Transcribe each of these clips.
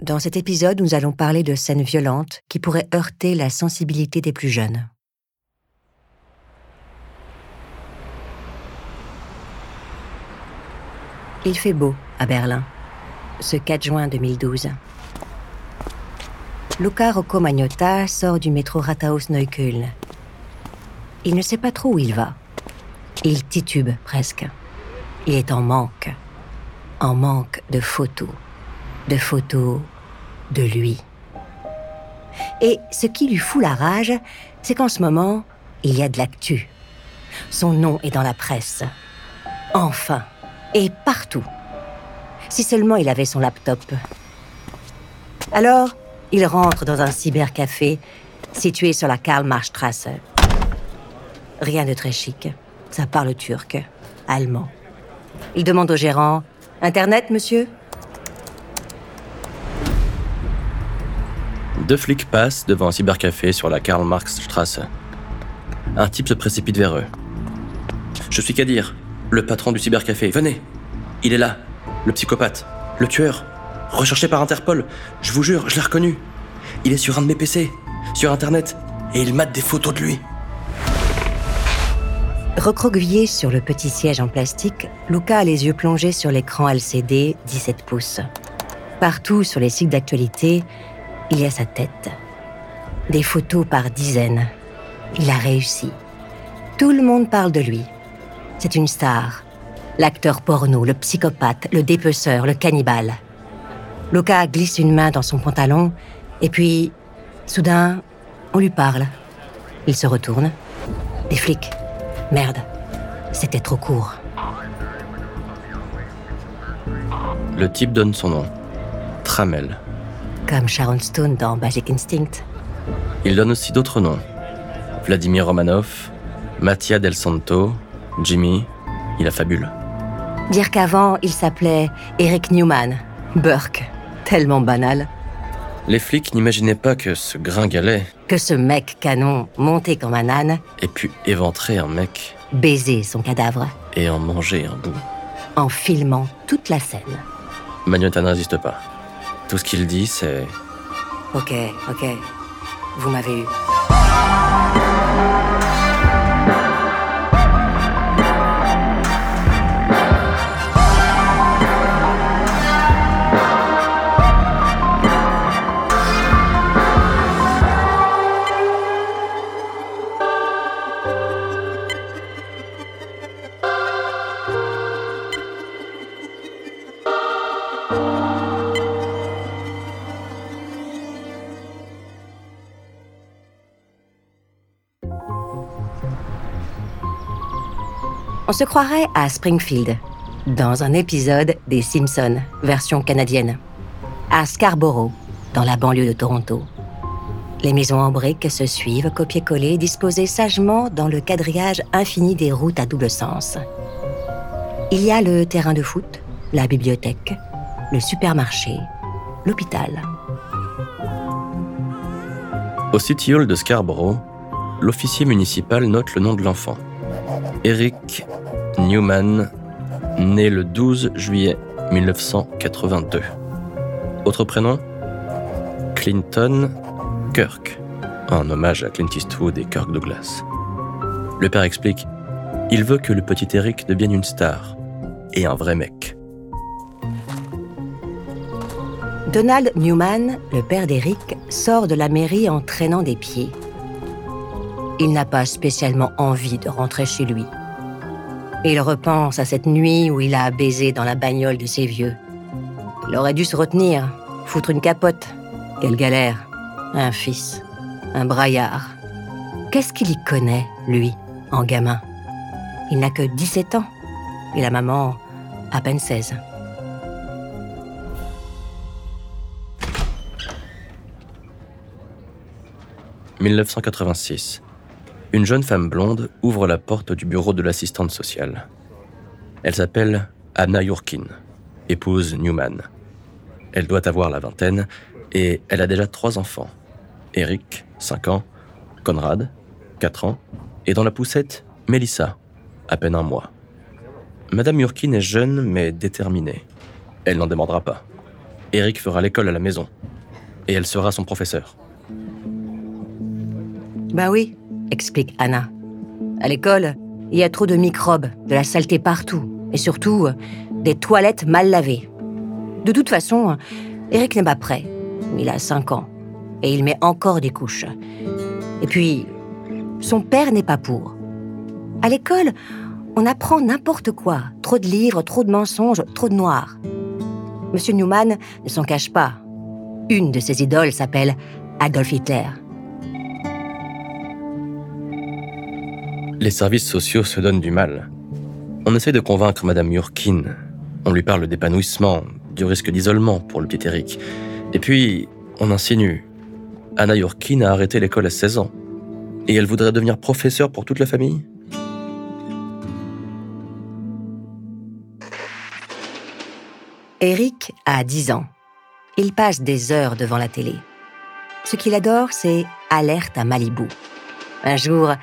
Dans cet épisode, nous allons parler de scènes violentes qui pourraient heurter la sensibilité des plus jeunes. Il fait beau à Berlin, ce 4 juin 2012. Luca Rocco Magnotta sort du métro Rathaus-Neukölln. Il ne sait pas trop où il va. Il titube presque. Il est en manque. En manque de photos. De photos de lui. Et ce qui lui fout la rage, c'est qu'en ce moment, il y a de l'actu. Son nom est dans la presse. Enfin et partout. Si seulement il avait son laptop. Alors, il rentre dans un cybercafé situé sur la Karl-Marx-Strasse. Rien de très chic. Ça parle turc, allemand. Il demande au gérant Internet, monsieur? Deux flics passent devant un cybercafé sur la Karl-Marx-Strasse. Un type se précipite vers eux. Je suis Kadir, le patron du cybercafé. Venez. Il est là. Le psychopathe. Le tueur. Recherché par Interpol. Je vous jure, je l'ai reconnu. Il est sur un de mes PC. Sur Internet. Et il mate des photos de lui. Recroquevillé sur le petit siège en plastique, Luca a les yeux plongés sur l'écran LCD 17 pouces. Partout sur les sites d'actualité, il y a sa tête. Des photos par dizaines. Il a réussi. Tout le monde parle de lui. C'est une star. L'acteur porno, le psychopathe, le dépeceur, le cannibale. Luca glisse une main dans son pantalon et puis, soudain, on lui parle. Il se retourne. Des flics. Merde, c'était trop court. Le type donne son nom. Tramel. Comme Sharon Stone dans Basic Instinct. Il donne aussi d'autres noms. Vladimir Romanov, Mattia Del Santo, Jimmy, il a fabule. Dire qu'avant, il s'appelait Eric Newman, Burke, tellement banal. Les flics n'imaginaient pas que ce gringalet, Que ce mec canon, monté comme un âne, ait pu éventrer un mec baisait son cadavre et en manger un bout. en filmant toute la scène. Magnota ne résiste pas. Tout ce qu'il dit, c'est Ok, ok, vous m'avez eu. Se croirait à Springfield, dans un épisode des Simpsons, version canadienne. À Scarborough, dans la banlieue de Toronto. Les maisons en briques se suivent, copier-coller, disposées sagement dans le quadrillage infini des routes à double sens. Il y a le terrain de foot, la bibliothèque, le supermarché, l'hôpital. Au City Hall de Scarborough, l'officier municipal note le nom de l'enfant. Eric Newman, né le 12 juillet 1982. Autre prénom? Clinton Kirk, en hommage à Clint Eastwood et Kirk Douglas. Le père explique Il veut que le petit Eric devienne une star et un vrai mec. Donald Newman, le père d'Eric, sort de la mairie en traînant des pieds. Il n'a pas spécialement envie de rentrer chez lui. Il repense à cette nuit où il a baisé dans la bagnole de ses vieux. Il aurait dû se retenir, foutre une capote. Quelle galère. Un fils, un braillard. Qu'est-ce qu'il y connaît, lui, en gamin? Il n'a que 17 ans. Et la maman, à peine 16. « 1986. Une jeune femme blonde ouvre la porte du bureau de l'assistante sociale. Elle s'appelle Anna Yurkin, épouse Newman. Elle doit avoir la vingtaine et elle a déjà trois enfants. Eric, 5 ans, Conrad, 4 ans, et dans la poussette, Melissa, à peine un mois. Madame Yurkin est jeune mais déterminée. Elle n'en demandera pas. Eric fera l'école à la maison. Et elle sera son professeur. Bah oui, explique Anna. À l'école, il y a trop de microbes, de la saleté partout, et surtout des toilettes mal lavées. De toute façon, Eric n'est pas prêt. Il a 5 ans, et il met encore des couches. Et puis, son père n'est pas pour. À l'école, on apprend n'importe quoi. Trop de livres, trop de mensonges, trop de noirs. Monsieur Newman ne s'en cache pas. Une de ses idoles s'appelle Adolf Hitler. Les services sociaux se donnent du mal. On essaie de convaincre Madame Yurkin. On lui parle d'épanouissement, du risque d'isolement pour le petit Eric. Et puis, on insinue. Anna Yurkin a arrêté l'école à 16 ans. Et elle voudrait devenir professeure pour toute la famille? Eric a 10 ans. Il passe des heures devant la télé. Ce qu'il adore, c'est Alerte à Malibu. Un jour,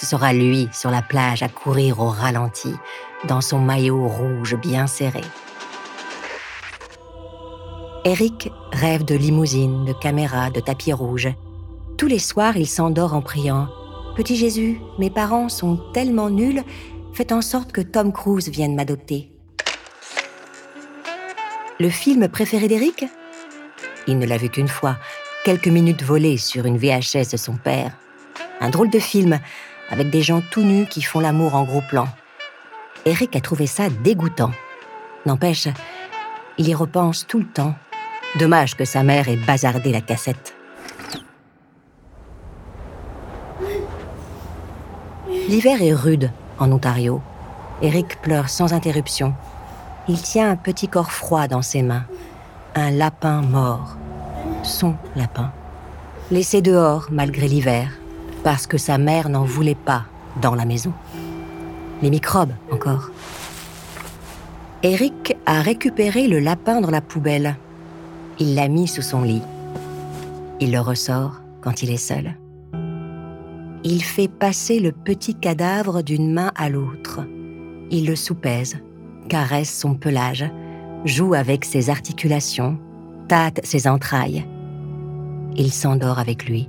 ce sera lui sur la plage à courir au ralenti, dans son maillot rouge bien serré. Eric rêve de limousine, de caméra, de tapis rouge. Tous les soirs, il s'endort en priant Petit Jésus, mes parents sont tellement nuls, faites en sorte que Tom Cruise vienne m'adopter. Le film préféré d'Eric? Il ne l'a vu qu'une fois, quelques minutes volées sur une VHS de son père. Un drôle de film, avec des gens tout nus qui font l'amour en gros plan. Eric a trouvé ça dégoûtant. N'empêche, il y repense tout le temps. Dommage que sa mère ait bazardé la cassette. L'hiver est rude en Ontario. Eric pleure sans interruption il tient un petit corps froid dans ses mains. Un lapin mort. Son lapin. Laissé dehors malgré l'hiver, parce que sa mère n'en voulait pas dans la maison. Les microbes encore. Eric a récupéré le lapin dans la poubelle. Il l'a mis sous son lit. Il le ressort quand il est seul. Il fait passer le petit cadavre d'une main à l'autre. Il le soupèse caresse son pelage, joue avec ses articulations, tâte ses entrailles. Il s'endort avec lui.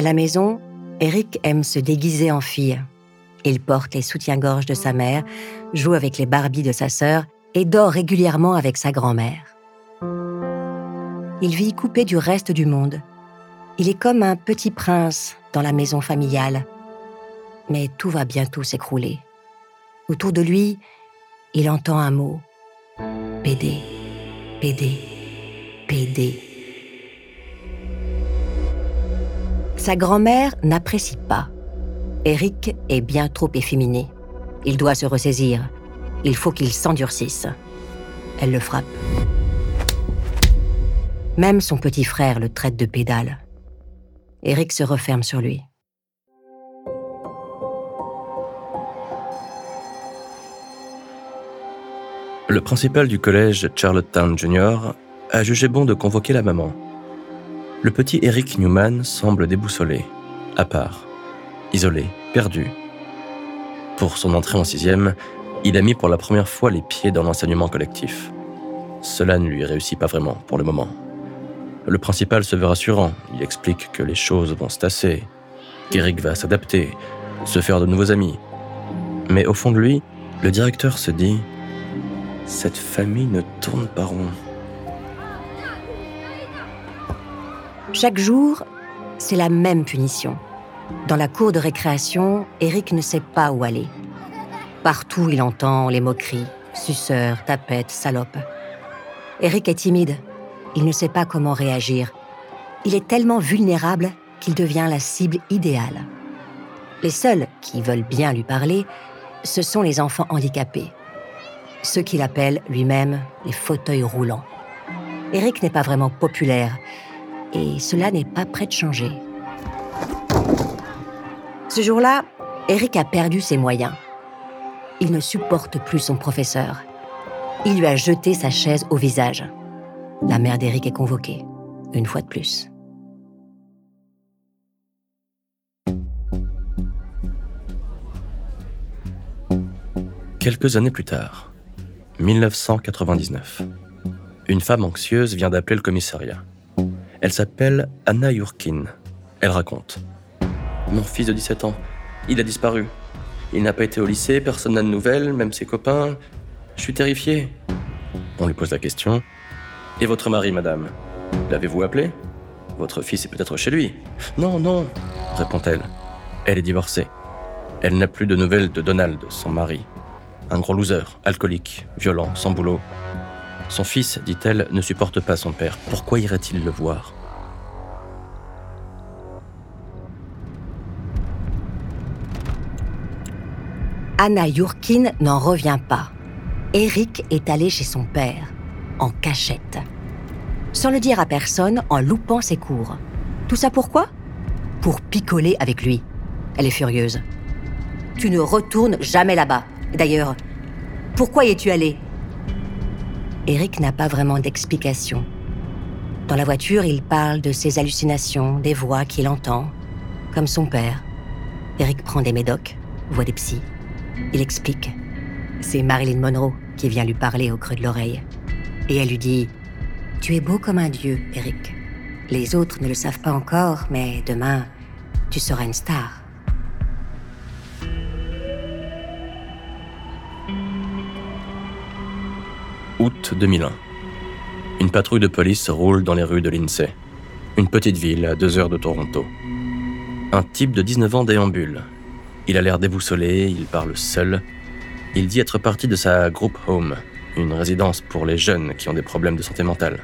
À la maison, Eric aime se déguiser en fille. Il porte les soutiens-gorge de sa mère, joue avec les Barbies de sa sœur et dort régulièrement avec sa grand-mère. Il vit coupé du reste du monde il est comme un petit prince dans la maison familiale. Mais tout va bientôt s'écrouler. Autour de lui, il entend un mot. PD, PD, PD. Sa grand-mère n'apprécie pas. Eric est bien trop efféminé. Il doit se ressaisir. Il faut qu'il s'endurcisse. Elle le frappe. Même son petit frère le traite de pédale. Eric se referme sur lui. Le principal du collège Charlottetown Junior a jugé bon de convoquer la maman. Le petit Eric Newman semble déboussolé, à part, isolé, perdu. Pour son entrée en sixième, il a mis pour la première fois les pieds dans l'enseignement collectif. Cela ne lui réussit pas vraiment pour le moment. Le principal se veut rassurant. Il explique que les choses vont se tasser, qu'Eric va s'adapter, se faire de nouveaux amis. Mais au fond de lui, le directeur se dit Cette famille ne tourne pas rond. Chaque jour, c'est la même punition. Dans la cour de récréation, Eric ne sait pas où aller. Partout, il entend les moqueries suceur, tapette, salope. Eric est timide il ne sait pas comment réagir. Il est tellement vulnérable qu'il devient la cible idéale. Les seuls qui veulent bien lui parler, ce sont les enfants handicapés, ceux qu'il appelle lui-même les fauteuils roulants. Eric n'est pas vraiment populaire, et cela n'est pas prêt de changer. Ce jour-là, Eric a perdu ses moyens. Il ne supporte plus son professeur. Il lui a jeté sa chaise au visage. La mère d'Eric est convoquée, une fois de plus. Quelques années plus tard, 1999, une femme anxieuse vient d'appeler le commissariat. Elle s'appelle Anna Yurkin. Elle raconte Mon fils de 17 ans, il a disparu. Il n'a pas été au lycée, personne n'a de nouvelles, même ses copains. Je suis terrifiée. On lui pose la question Et votre mari, madame? L'avez-vous appelé? Votre fils est peut-être chez lui. Non, non, répond-elle. Elle est divorcée. Elle n'a plus de nouvelles de Donald, son mari. Un gros loser, alcoolique, violent, sans boulot. Son fils, dit-elle, ne supporte pas son père. Pourquoi irait-il le voir? Anna Yurkin n'en revient pas. Eric est allé chez son père, en cachette. Sans le dire à personne, en loupant ses cours. Tout ça pourquoi? Pour picoler avec lui. Elle est furieuse. Tu ne retournes jamais là-bas. D'ailleurs, pourquoi y es-tu allé? Eric n'a pas vraiment d'explication. Dans la voiture, il parle de ses hallucinations, des voix qu'il entend, comme son père. Eric prend des médocs, voit des psys. Il explique. C'est Marilyn Monroe qui vient lui parler au creux de l'oreille. Et elle lui dit Tu es beau comme un dieu, Eric. Les autres ne le savent pas encore, mais demain, tu seras une star. Août 2001. Une patrouille de police roule dans les rues de Lindsay, une petite ville à deux heures de Toronto. Un type de 19 ans déambule. Il a l'air déboussolé, il parle seul. Il dit être parti de sa group home, une résidence pour les jeunes qui ont des problèmes de santé mentale.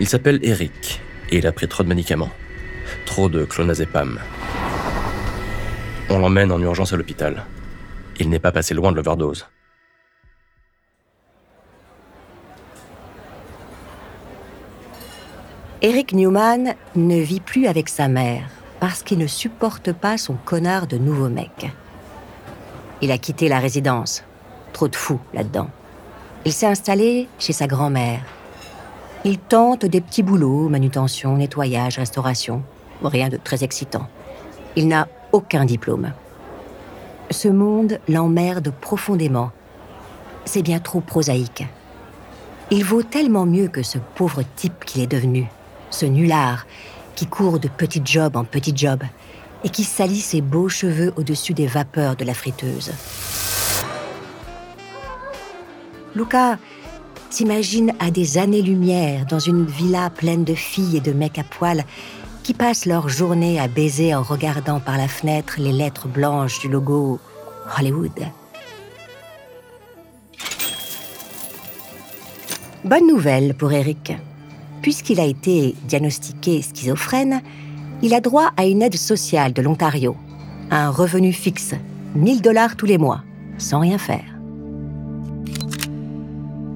Il s'appelle Eric et il a pris trop de médicaments. Trop de clonazepam. On l'emmène en urgence à l'hôpital. Il n'est pas passé loin de l'overdose. Eric Newman ne vit plus avec sa mère parce qu'il ne supporte pas son connard de nouveau mec. Il a quitté la résidence. Trop de fous là-dedans. Il s'est installé chez sa grand-mère. Il tente des petits boulots, manutention, nettoyage, restauration. Rien de très excitant. Il n'a aucun diplôme. Ce monde l'emmerde profondément. C'est bien trop prosaïque. Il vaut tellement mieux que ce pauvre type qu'il est devenu ce nulard qui court de petit job en petit job et qui salit ses beaux cheveux au-dessus des vapeurs de la friteuse. Luca s'imagine à des années-lumière dans une villa pleine de filles et de mecs à poil qui passent leur journée à baiser en regardant par la fenêtre les lettres blanches du logo Hollywood? Bonne nouvelle pour Eric. Puisqu'il a été diagnostiqué schizophrène, il a droit à une aide sociale de l'Ontario, un revenu fixe, 1000 dollars tous les mois, sans rien faire.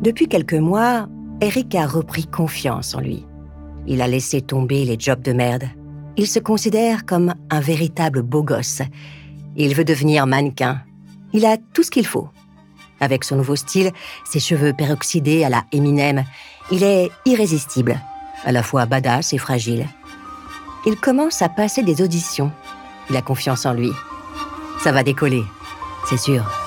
Depuis quelques mois, Eric a repris confiance en lui. Il a laissé tomber les jobs de merde. Il se considère comme un véritable beau gosse. Il veut devenir mannequin. Il a tout ce qu'il faut. Avec son nouveau style, ses cheveux peroxydés à la Eminem, il est irrésistible, à la fois badass et fragile. Il commence à passer des auditions. Il a confiance en lui. Ça va décoller, c'est sûr.